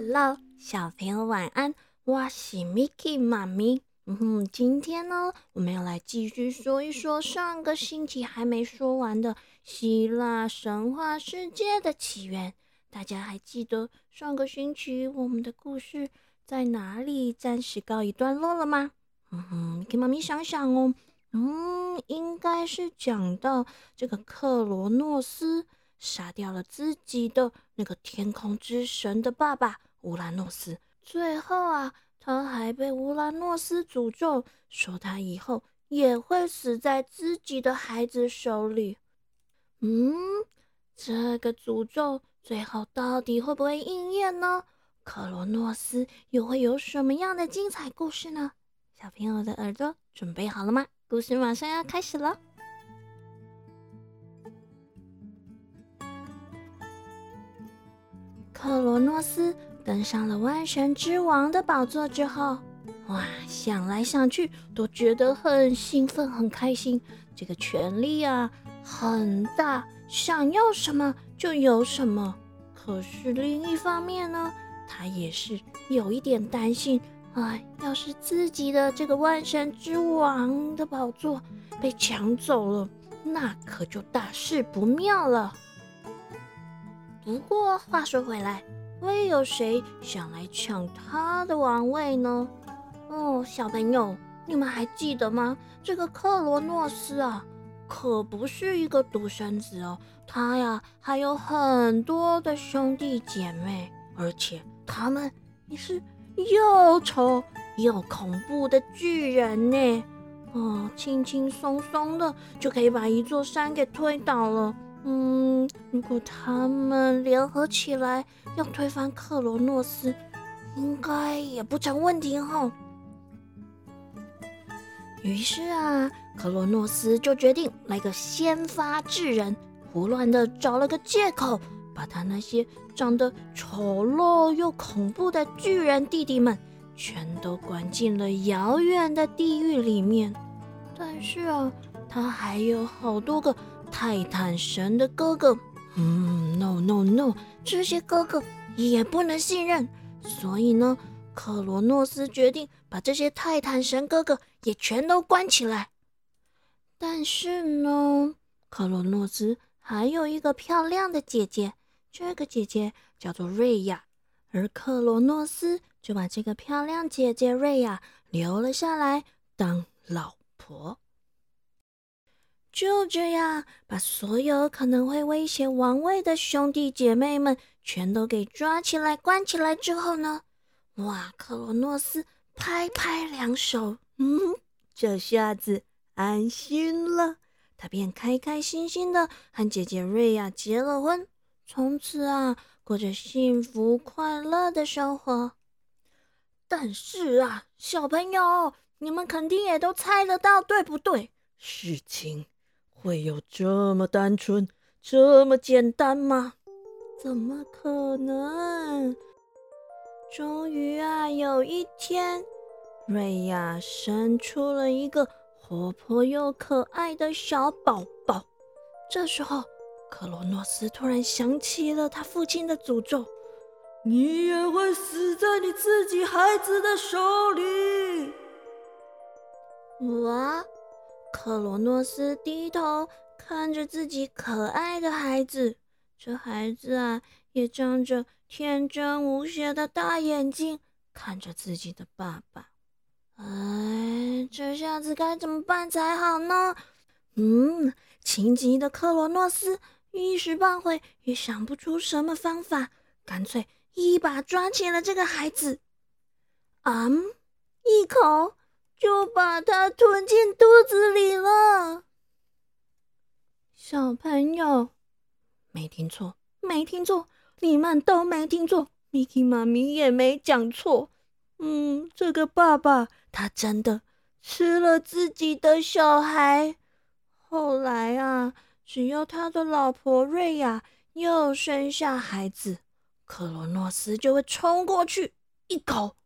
Hello，小朋友晚安，我是 Miki 妈咪。嗯哼，今天呢，我们要来继续说一说上个星期还没说完的希腊神话世界的起源。大家还记得上个星期我们的故事在哪里暂时告一段落了吗？嗯哼，Miki 妈咪想想哦，嗯，应该是讲到这个克罗诺斯。杀掉了自己的那个天空之神的爸爸乌拉诺斯，最后啊，他还被乌拉诺斯诅咒，说他以后也会死在自己的孩子手里。嗯，这个诅咒最后到底会不会应验呢？克罗诺斯又会有什么样的精彩故事呢？小朋友的耳朵准备好了吗？故事马上要开始了。克罗诺斯登上了万神之王的宝座之后，哇，想来想去都觉得很兴奋、很开心。这个权力啊很大，想要什么就有什么。可是另一方面呢，他也是有一点担心，哎，要是自己的这个万神之王的宝座被抢走了，那可就大事不妙了。不过话说回来，会有谁想来抢他的王位呢？哦，小朋友，你们还记得吗？这个克罗诺斯啊，可不是一个独生子哦，他呀还有很多的兄弟姐妹，而且他们也是又丑又恐怖的巨人呢。哦，轻轻松松的就可以把一座山给推倒了。嗯，如果他们联合起来要推翻克罗诺斯，应该也不成问题哈。于是啊，克罗诺斯就决定来个先发制人，胡乱的找了个借口，把他那些长得丑陋又恐怖的巨人弟弟们全都关进了遥远的地狱里面。但是啊，他还有好多个。泰坦神的哥哥，嗯，no no no，这些哥哥也不能信任，所以呢，克罗诺斯决定把这些泰坦神哥哥也全都关起来。但是呢，克罗诺斯还有一个漂亮的姐姐，这个姐姐叫做瑞亚，而克罗诺斯就把这个漂亮姐姐瑞亚留了下来当老婆。就这样，把所有可能会威胁王位的兄弟姐妹们全都给抓起来、关起来之后呢？哇，克罗诺斯拍拍两手，嗯，这下子安心了。他便开开心心的和姐姐瑞亚结了婚，从此啊，过着幸福快乐的生活。但是啊，小朋友，你们肯定也都猜得到，对不对？事情。会有这么单纯、这么简单吗？怎么可能？终于啊，有一天，瑞亚生出了一个活泼又可爱的小宝宝。这时候，克罗诺斯突然想起了他父亲的诅咒：“你也会死在你自己孩子的手里。”我！克罗诺斯低头看着自己可爱的孩子，这孩子啊，也张着天真无邪的大眼睛看着自己的爸爸。哎，这下子该怎么办才好呢？嗯，情急的克罗诺斯一时半会也想不出什么方法，干脆一把抓起了这个孩子，啊，一口。就把它吞进肚子里了。小朋友，没听错，没听错，你们都没听错，Miki 妈咪也没讲错。嗯，这个爸爸他真的吃了自己的小孩。后来啊，只要他的老婆瑞亚又生下孩子，克罗诺斯就会冲过去一口。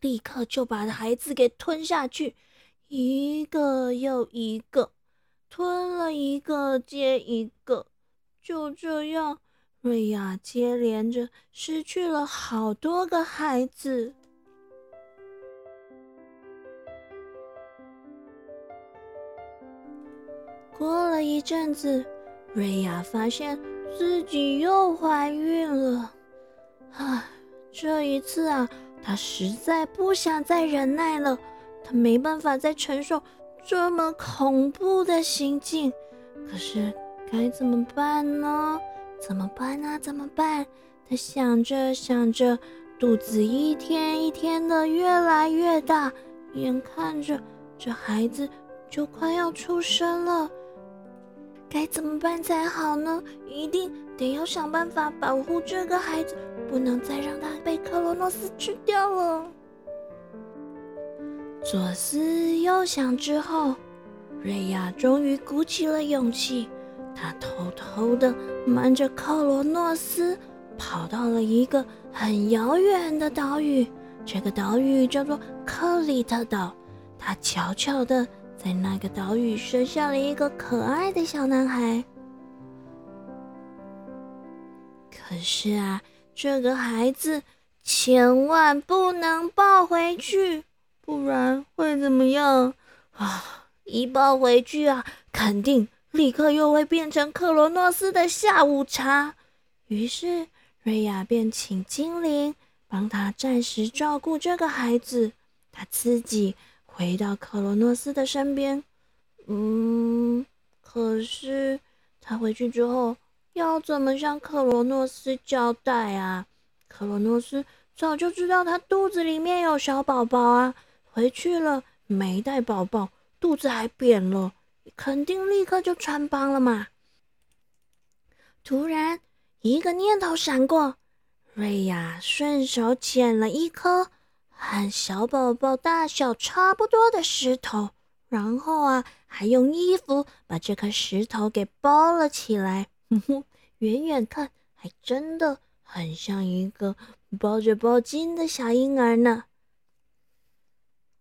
立刻就把孩子给吞下去，一个又一个，吞了一个接一个，就这样，瑞亚接连着失去了好多个孩子。过了一阵子，瑞亚发现自己又怀孕了。唉，这一次啊，他实在不想再忍耐了，他没办法再承受这么恐怖的行径。可是该怎么办呢？怎么办啊？怎么办？他想着想着，肚子一天一天的越来越大，眼看着这孩子就快要出生了。该怎么办才好呢？一定得要想办法保护这个孩子，不能再让他被克罗诺斯吃掉了。左思右想之后，瑞亚终于鼓起了勇气，他偷偷的瞒着克罗诺斯，跑到了一个很遥远的岛屿。这个岛屿叫做克里特岛，他悄悄的。在那个岛屿生下了一个可爱的小男孩。是啊，这个孩子千万不能抱回去，不然会怎么样啊？一抱回去啊，肯定立刻又会变成克罗诺斯的下午茶。于是瑞亚便请精灵帮他暂时照顾这个孩子，他自己。回到克罗诺斯的身边，嗯，可是他回去之后要怎么向克罗诺斯交代啊？克罗诺斯早就知道他肚子里面有小宝宝啊，回去了没带宝宝，肚子还扁了，肯定立刻就穿帮了嘛。突然一个念头闪过，瑞亚顺手捡了一颗。和小宝宝大小差不多的石头，然后啊，还用衣服把这颗石头给包了起来。哼哼，远远看还真的很像一个包着包巾的小婴儿呢。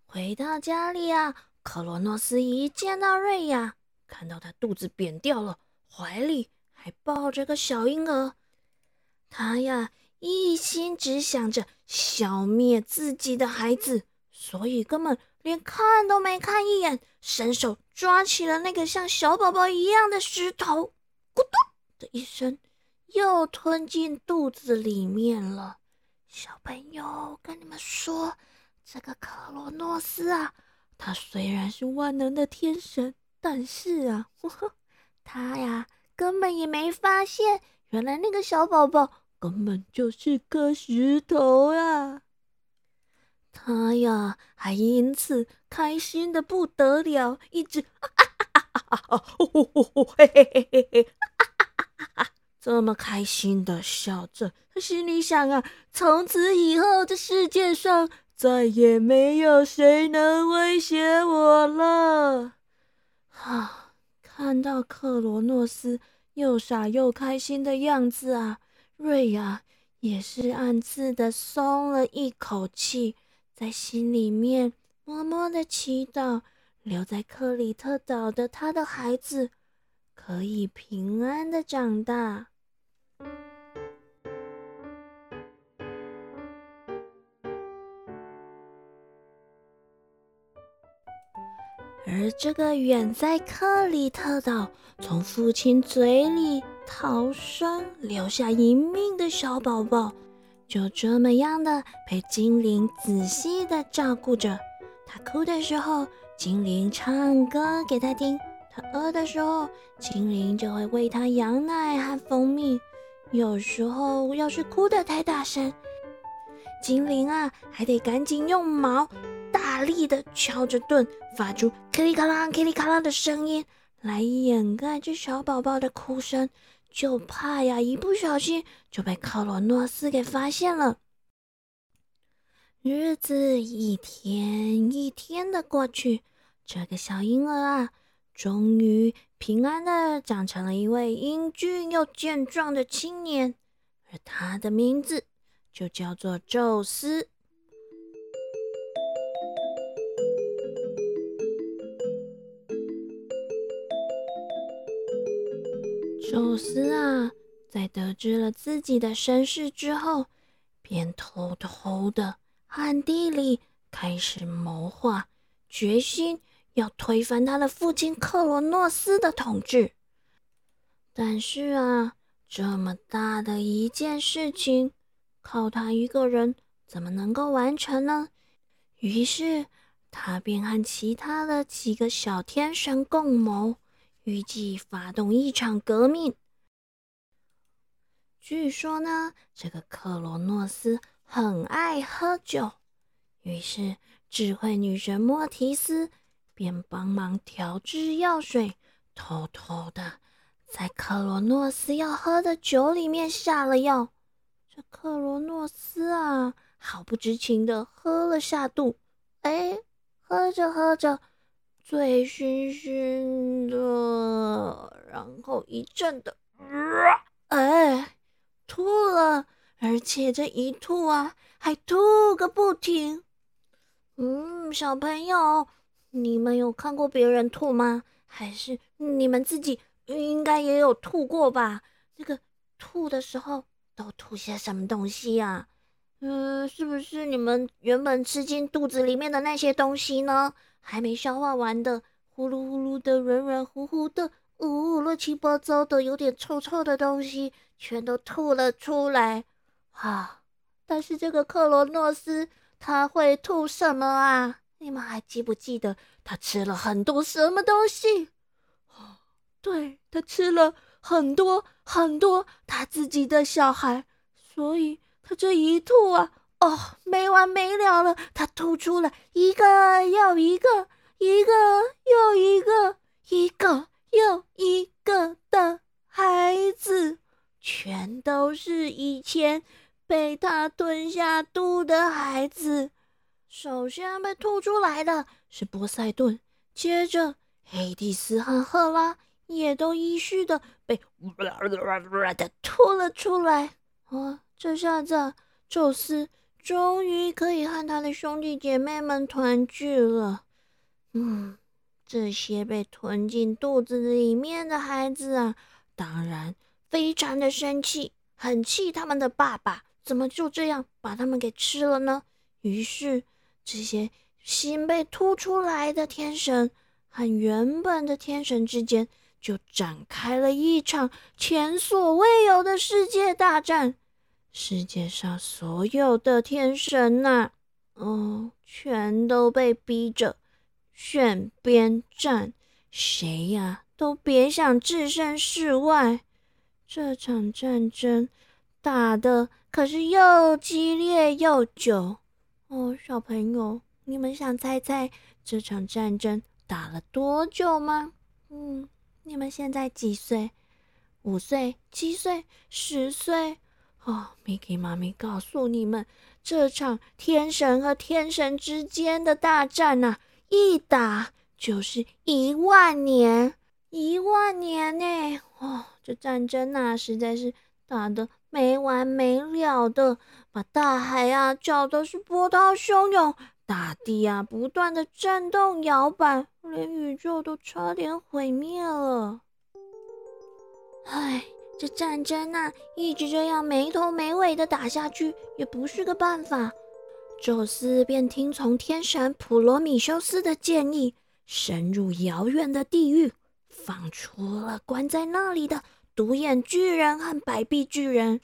回到家里啊，克罗诺斯一见到瑞亚，看到他肚子扁掉了，怀里还抱着个小婴儿，他呀。一心只想着消灭自己的孩子，所以根本连看都没看一眼，伸手抓起了那个像小宝宝一样的石头，咕咚的一声，又吞进肚子里面了。小朋友，我跟你们说，这个克罗诺斯啊，他虽然是万能的天神，但是啊，他呀根本也没发现，原来那个小宝宝。根本就是颗石头呀！他呀，还因此开心的不得了，一直啊啊啊啊啊！呼呼呼！嘿嘿嘿嘿嘿！这么开心的笑着，他心里想啊：从此以后，这世界上再也没有谁能威胁我了。哈！看到克罗诺斯又傻又开心的样子啊！瑞亚也是暗自的松了一口气，在心里面默默的祈祷，留在克里特岛的他的孩子可以平安的长大。而这个远在克里特岛，从父亲嘴里。逃生留下一命的小宝宝，就这么样的被精灵仔细的照顾着。他哭的时候，精灵唱歌给他听；他饿的时候，精灵就会喂他羊奶和蜂蜜。有时候要是哭得太大声，精灵啊还得赶紧用毛大力的敲着盾，发出噼里咔啦、噼里咔啦的声音，来掩盖这小宝宝的哭声。就怕呀，一不小心就被克罗诺斯给发现了。日子一天一天的过去，这个小婴儿啊，终于平安的长成了一位英俊又健壮的青年，而他的名字就叫做宙斯。宙斯啊，在得知了自己的身世之后，便偷偷的暗地里开始谋划，决心要推翻他的父亲克罗诺斯的统治。但是啊，这么大的一件事情，靠他一个人怎么能够完成呢？于是，他便和其他的几个小天神共谋，预计发动一场革命。据说呢，这个克罗诺斯很爱喝酒，于是智慧女神莫提斯便帮忙调制药水，偷偷的。在克罗诺斯要喝的酒里面下了药，这克罗诺斯啊，毫不知情的喝了下肚。哎，喝着喝着，醉醺醺的，然后一阵的，哎，吐了，而且这一吐啊，还吐个不停。嗯，小朋友，你们有看过别人吐吗？还是你们自己？应该也有吐过吧？那个吐的时候都吐些什么东西呀？嗯，是不是你们原本吃进肚子里面的那些东西呢？还没消化完的，呼噜呼噜的，软软乎乎的，呜，乱七八糟的，有点臭臭的东西，全都吐了出来。啊！但是这个克罗诺斯他会吐什么啊？你们还记不记得他吃了很多什么东西？哦对他吃了很多很多他自己的小孩，所以他这一吐啊，哦，没完没了了。他吐出了一个又一个，一个又一个，一个又一个的孩子，全都是以前被他吞下肚的孩子。首先被吐出来的是波塞顿，接着黑蒂斯和赫拉。也都依序的被的 吐了出来。哦，这下子宙斯终于可以和他的兄弟姐妹们团聚了。嗯，这些被吞进肚子里面的孩子啊，当然非常的生气，很气他们的爸爸怎么就这样把他们给吃了呢？于是，这些新被吐出来的天神和原本的天神之间。就展开了一场前所未有的世界大战。世界上所有的天神呐，哦，全都被逼着选边站，谁呀都别想置身事外。这场战争打的可是又激烈又久。哦，小朋友，你们想猜猜这场战争打了多久吗？嗯。你们现在几岁？五岁、七岁、十岁？哦，Miki 妈咪告诉你们，这场天神和天神之间的大战呐，一打就是一万年，一万年呢！哦，这战争呐，实在是打得没完没了的，把大海啊搅得是波涛汹涌。大地啊，不断的震动摇摆，连宇宙都差点毁灭了。唉，这战争啊，一直这样没头没尾的打下去，也不是个办法。宙斯便听从天神普罗米修斯的建议，深入遥远的地狱，放出了关在那里的独眼巨人和白臂巨人。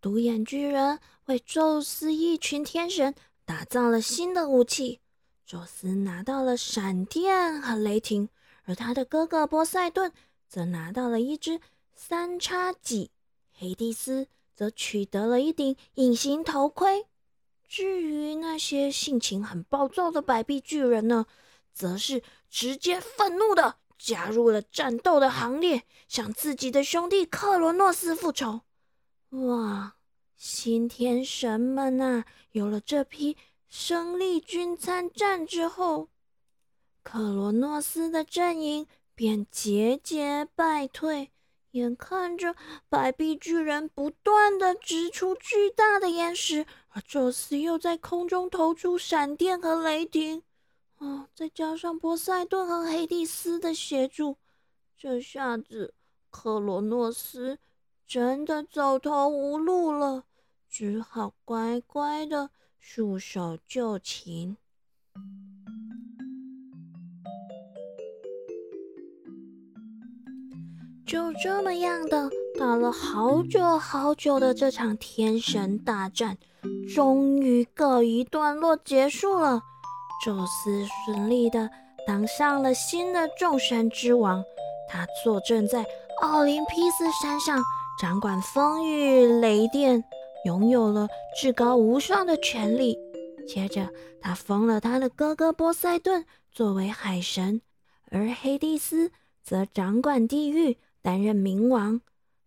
独眼巨人为宙斯一群天神。打造了新的武器，宙斯拿到了闪电和雷霆，而他的哥哥波塞顿则拿到了一只三叉戟，黑蒂斯则取得了一顶隐形头盔。至于那些性情很暴躁的百臂巨人呢，则是直接愤怒的加入了战斗的行列，向自己的兄弟克罗诺斯复仇。哇！新天神们呐，有了这批生力军参战之后，克罗诺斯的阵营便节节败退。眼看着白臂巨人不断的掷出巨大的岩石，而宙斯又在空中投出闪电和雷霆，啊，再加上波塞顿和黑帝斯的协助，这下子克罗诺斯。真的走投无路了，只好乖乖的束手就擒。就这么样的打了好久好久的这场天神大战，终于告一段落结束了。宙斯顺利的当上了新的众神之王，他坐镇在奥林匹斯山上，掌管风雨雷电，拥有了至高无上的权力。接着，他封了他的哥哥波塞顿作为海神，而黑帝斯则掌管地狱。担任冥王，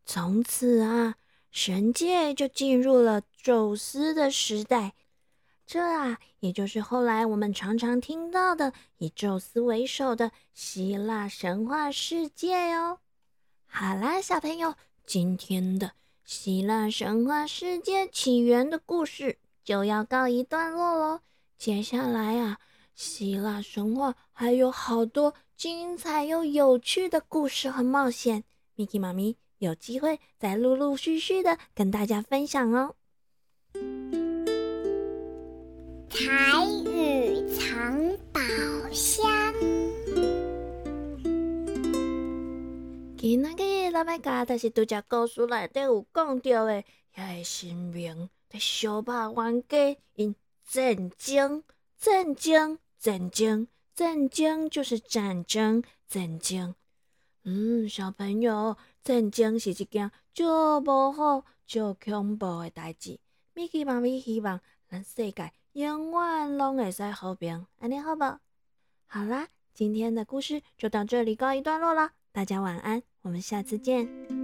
从此啊，神界就进入了宙斯的时代。这啊，也就是后来我们常常听到的以宙斯为首的希腊神话世界哟。好啦，小朋友，今天的希腊神话世界起源的故事就要告一段落喽。接下来啊，希腊神话还有好多。精彩又有趣的故事和冒险，Miki 妈咪有机会再陆陆续续的跟大家分享哦。彩雨藏宝箱。今仔日老板家就是拄只故事内底有讲到的，遐个神明在小霸王家因战争、战争、战争。战争就是战争，战争。嗯，小朋友，战争是一件足无好、足恐怖的代志。米奇妈咪希望咱世界永远拢会使和平，安尼好不？好啦，今天的故事就到这里告一段落了。大家晚安，我们下次见。